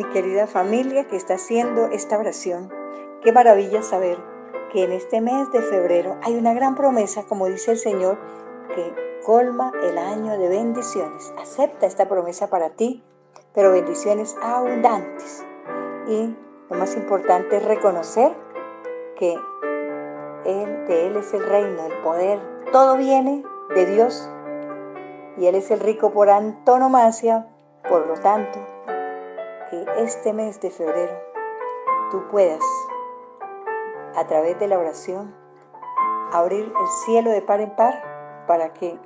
mi querida familia que está haciendo esta oración. Qué maravilla saber que en este mes de febrero hay una gran promesa, como dice el Señor, que colma el año de bendiciones. Acepta esta promesa para ti, pero bendiciones abundantes. Y lo más importante es reconocer que él, de Él es el reino, el poder. Todo viene de Dios y Él es el rico por antonomasia. Por lo tanto, que este mes de febrero tú puedas, a través de la oración, abrir el cielo de par en par para que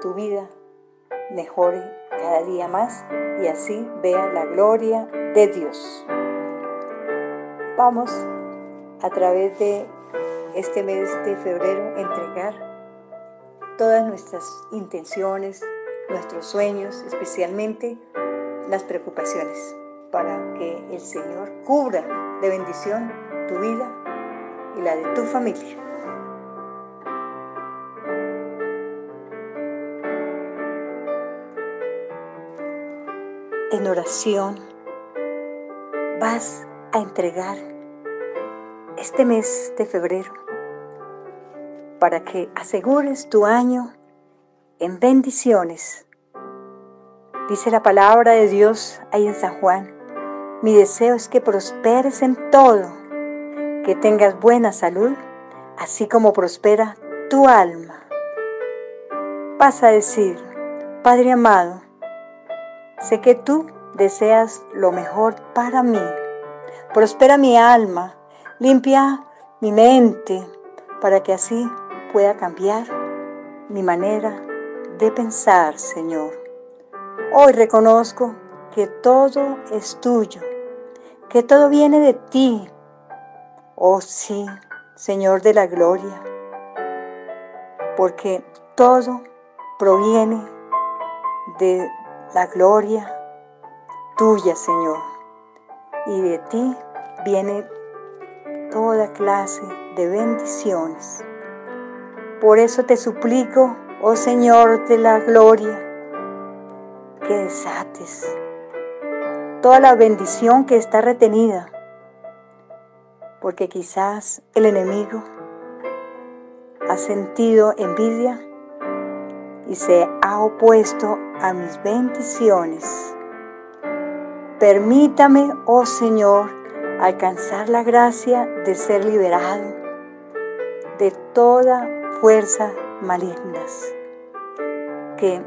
tu vida mejore cada día más y así vea la gloria de Dios. Vamos a través de este mes de febrero entregar todas nuestras intenciones, nuestros sueños, especialmente las preocupaciones, para que el Señor cubra de bendición tu vida y la de tu familia. En oración vas a entregar este mes de febrero para que asegures tu año en bendiciones. Dice la palabra de Dios ahí en San Juan, mi deseo es que prosperes en todo, que tengas buena salud, así como prospera tu alma. Vas a decir, Padre amado, sé que tú deseas lo mejor para mí. Prospera mi alma, Limpia mi mente para que así pueda cambiar mi manera de pensar, Señor. Hoy reconozco que todo es tuyo, que todo viene de ti. Oh sí, Señor de la gloria, porque todo proviene de la gloria tuya, Señor. Y de ti viene toda clase de bendiciones. Por eso te suplico, oh Señor de la gloria, desates toda la bendición que está retenida, porque quizás el enemigo ha sentido envidia y se ha opuesto a mis bendiciones. Permítame, oh Señor, alcanzar la gracia de ser liberado de toda fuerza malignas que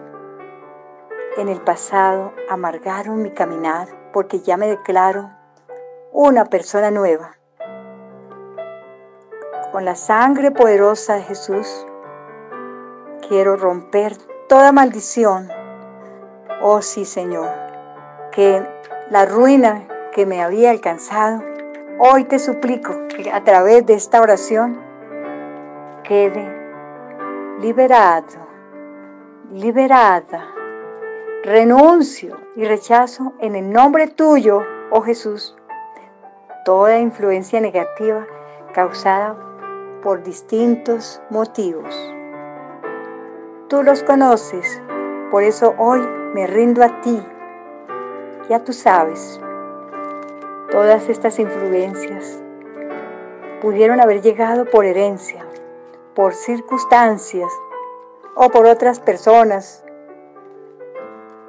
en el pasado amargaron mi caminar porque ya me declaro una persona nueva. Con la sangre poderosa de Jesús quiero romper toda maldición. Oh sí, Señor, que la ruina que me había alcanzado, hoy te suplico que a través de esta oración quede liberado, liberada. Renuncio y rechazo en el nombre tuyo, oh Jesús, toda influencia negativa causada por distintos motivos. Tú los conoces, por eso hoy me rindo a ti. Ya tú sabes, Todas estas influencias pudieron haber llegado por herencia, por circunstancias o por otras personas.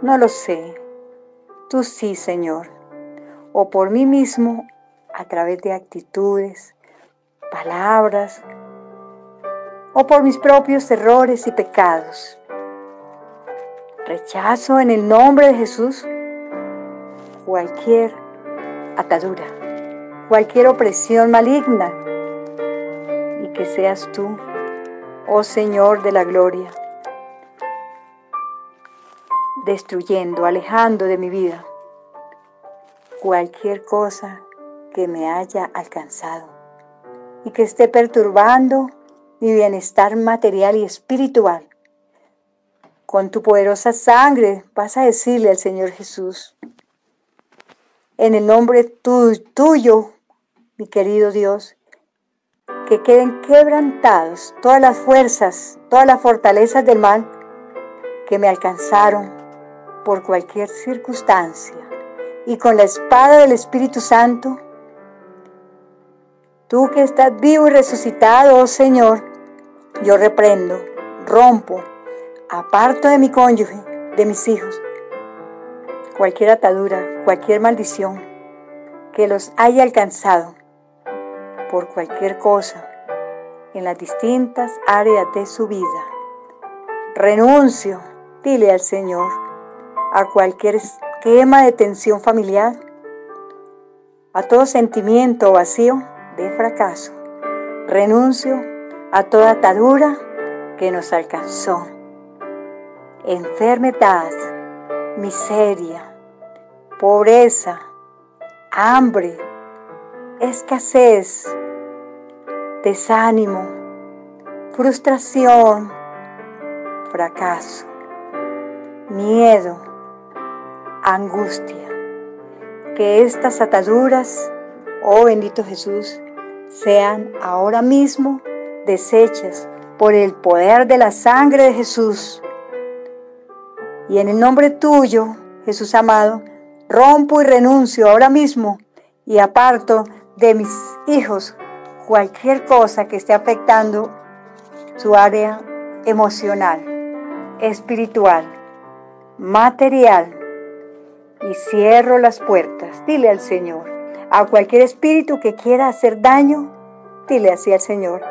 No lo sé. Tú sí, Señor. O por mí mismo a través de actitudes, palabras o por mis propios errores y pecados. Rechazo en el nombre de Jesús cualquier atadura, cualquier opresión maligna, y que seas tú, oh Señor de la gloria, destruyendo, alejando de mi vida cualquier cosa que me haya alcanzado y que esté perturbando mi bienestar material y espiritual. Con tu poderosa sangre vas a decirle al Señor Jesús, en el nombre tuyo, mi querido Dios, que queden quebrantados todas las fuerzas, todas las fortalezas del mal que me alcanzaron por cualquier circunstancia, y con la espada del Espíritu Santo, tú que estás vivo y resucitado, oh Señor, yo reprendo, rompo, aparto de mi cónyuge, de mis hijos, cualquier atadura, cualquier maldición que los haya alcanzado por cualquier cosa en las distintas áreas de su vida. Renuncio, dile al Señor, a cualquier esquema de tensión familiar, a todo sentimiento vacío de fracaso. Renuncio a toda atadura que nos alcanzó. Enfermedad, miseria, pobreza, hambre, escasez, desánimo, frustración, fracaso, miedo, angustia. Que estas ataduras, oh bendito Jesús, sean ahora mismo desechas por el poder de la sangre de Jesús. Y en el nombre tuyo, Jesús amado, rompo y renuncio ahora mismo y aparto de mis hijos cualquier cosa que esté afectando su área emocional, espiritual, material. Y cierro las puertas. Dile al Señor. A cualquier espíritu que quiera hacer daño, dile así al Señor.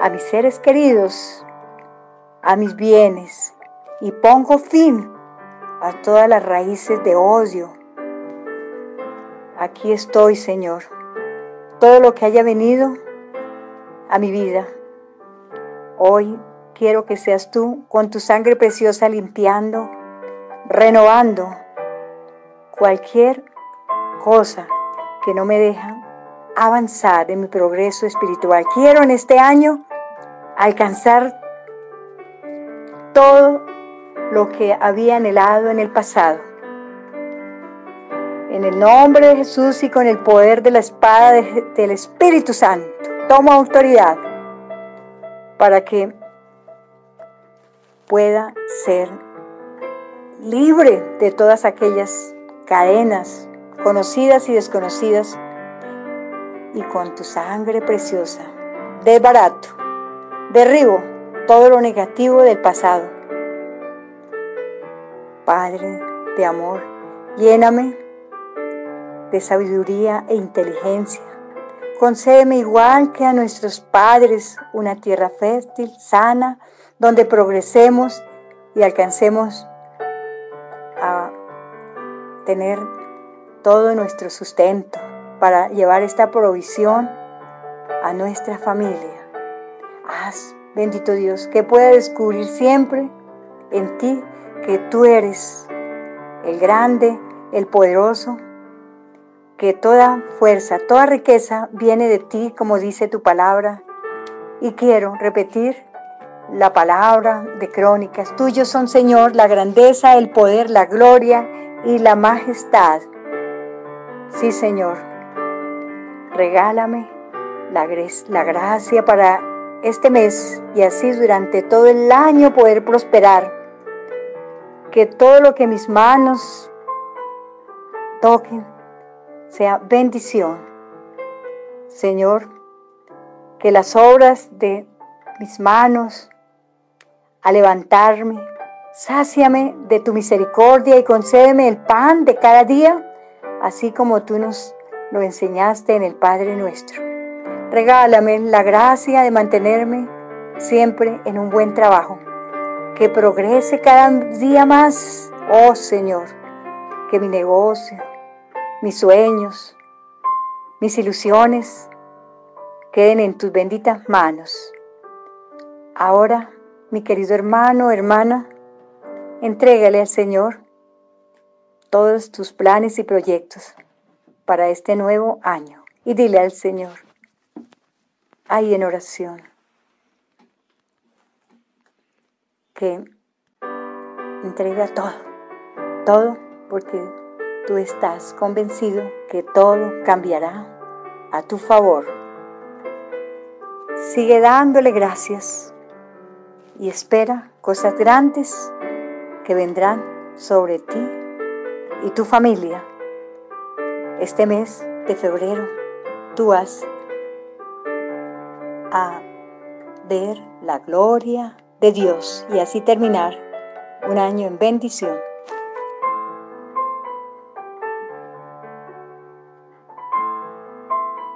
A mis seres queridos, a mis bienes. Y pongo fin a todas las raíces de odio. Aquí estoy, Señor todo lo que haya venido a mi vida. Hoy quiero que seas tú con tu sangre preciosa limpiando, renovando cualquier cosa que no me deja avanzar en mi progreso espiritual. Quiero en este año alcanzar todo lo que había anhelado en el pasado. En el nombre de Jesús y con el poder de la espada del Espíritu Santo, tomo autoridad para que pueda ser libre de todas aquellas cadenas conocidas y desconocidas y con tu sangre preciosa desbarato, derribo todo lo negativo del pasado. Padre de amor, lléname de sabiduría e inteligencia. Concédeme igual que a nuestros padres una tierra fértil, sana, donde progresemos y alcancemos tener todo nuestro sustento para llevar esta provisión a nuestra familia. Haz, bendito Dios, que pueda descubrir siempre en ti que tú eres el grande, el poderoso, que toda fuerza, toda riqueza viene de ti, como dice tu palabra. Y quiero repetir la palabra de crónicas. Tuyos son, Señor, la grandeza, el poder, la gloria y la majestad. Sí, Señor, regálame la, la gracia para este mes y así durante todo el año poder prosperar. Que todo lo que mis manos toquen sea bendición. Señor, que las obras de mis manos a levantarme, sáciame de tu misericordia y concédeme el pan de cada día, así como tú nos lo enseñaste en el Padre nuestro. Regálame la gracia de mantenerme siempre en un buen trabajo, que progrese cada día más, oh Señor, que mi negocio, mis sueños, mis ilusiones queden en tus benditas manos. Ahora, mi querido hermano, hermana, entrégale al Señor todos tus planes y proyectos para este nuevo año y dile al Señor, ahí en oración, que entrega todo, todo porque tú estás convencido que todo cambiará a tu favor. Sigue dándole gracias y espera cosas grandes que vendrán sobre ti y tu familia este mes de febrero tú vas a ver la gloria de Dios y así terminar un año en bendición.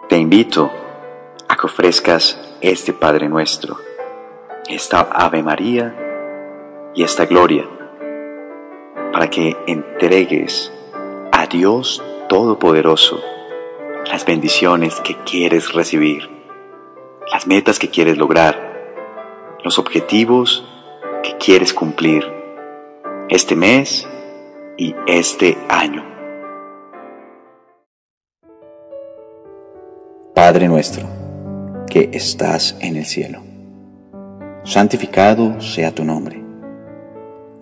Te invito a que ofrezcas este Padre nuestro, esta Ave María y esta Gloria, para que entregues a Dios Todopoderoso las bendiciones que quieres recibir, las metas que quieres lograr, los objetivos que quieres cumplir este mes y este año. Padre nuestro, que estás en el cielo, santificado sea tu nombre,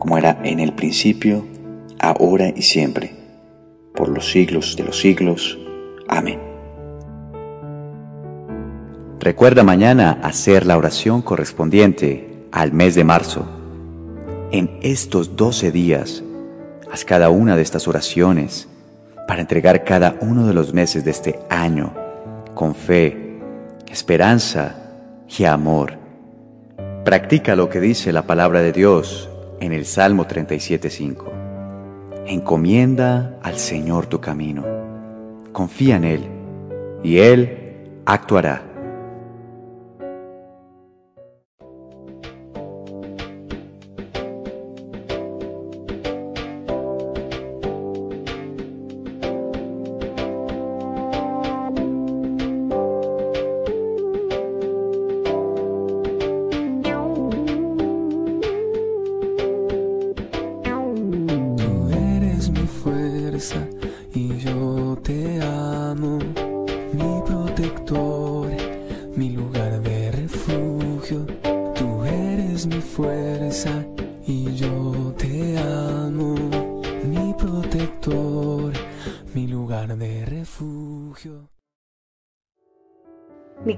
como era en el principio, ahora y siempre, por los siglos de los siglos. Amén. Recuerda mañana hacer la oración correspondiente al mes de marzo. En estos doce días, haz cada una de estas oraciones para entregar cada uno de los meses de este año con fe, esperanza y amor. Practica lo que dice la palabra de Dios en el Salmo 37.5. Encomienda al Señor tu camino. Confía en Él y Él actuará.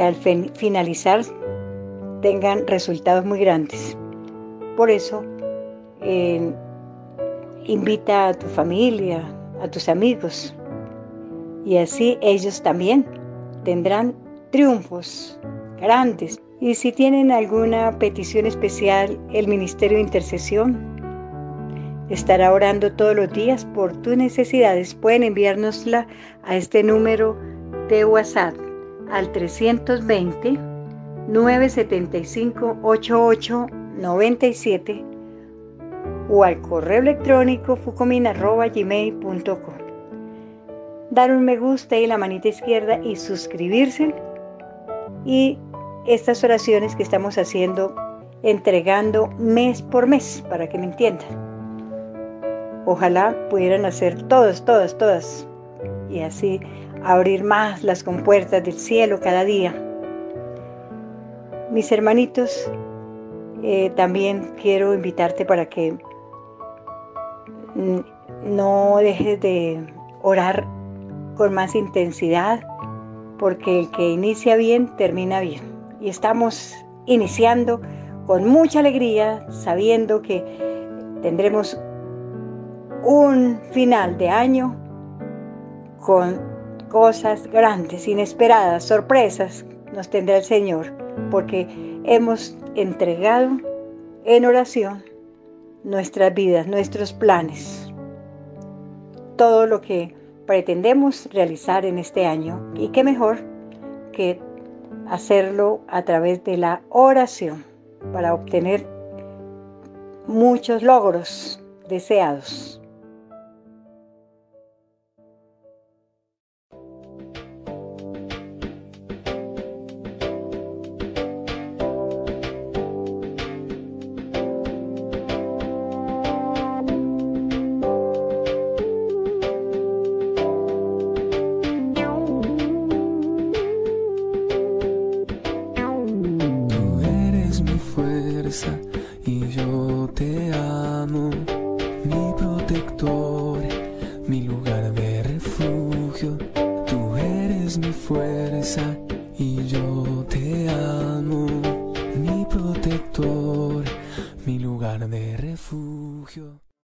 al finalizar tengan resultados muy grandes. Por eso, invita a tu familia, a tus amigos, y así ellos también tendrán triunfos grandes y si tienen alguna petición especial, el Ministerio de Intercesión estará orando todos los días por tus necesidades. Pueden enviárnosla a este número de WhatsApp al 320 975 8897 o al correo electrónico fucomin.gmail.com. Dar un me gusta y la manita izquierda y suscribirse y estas oraciones que estamos haciendo, entregando mes por mes, para que me entiendan. Ojalá pudieran hacer todas, todas, todas, y así abrir más las compuertas del cielo cada día. Mis hermanitos, eh, también quiero invitarte para que no dejes de orar con más intensidad, porque el que inicia bien termina bien. Y estamos iniciando con mucha alegría, sabiendo que tendremos un final de año con cosas grandes, inesperadas, sorpresas nos tendrá el Señor, porque hemos entregado en oración nuestras vidas, nuestros planes, todo lo que pretendemos realizar en este año. Y qué mejor que hacerlo a través de la oración para obtener muchos logros deseados.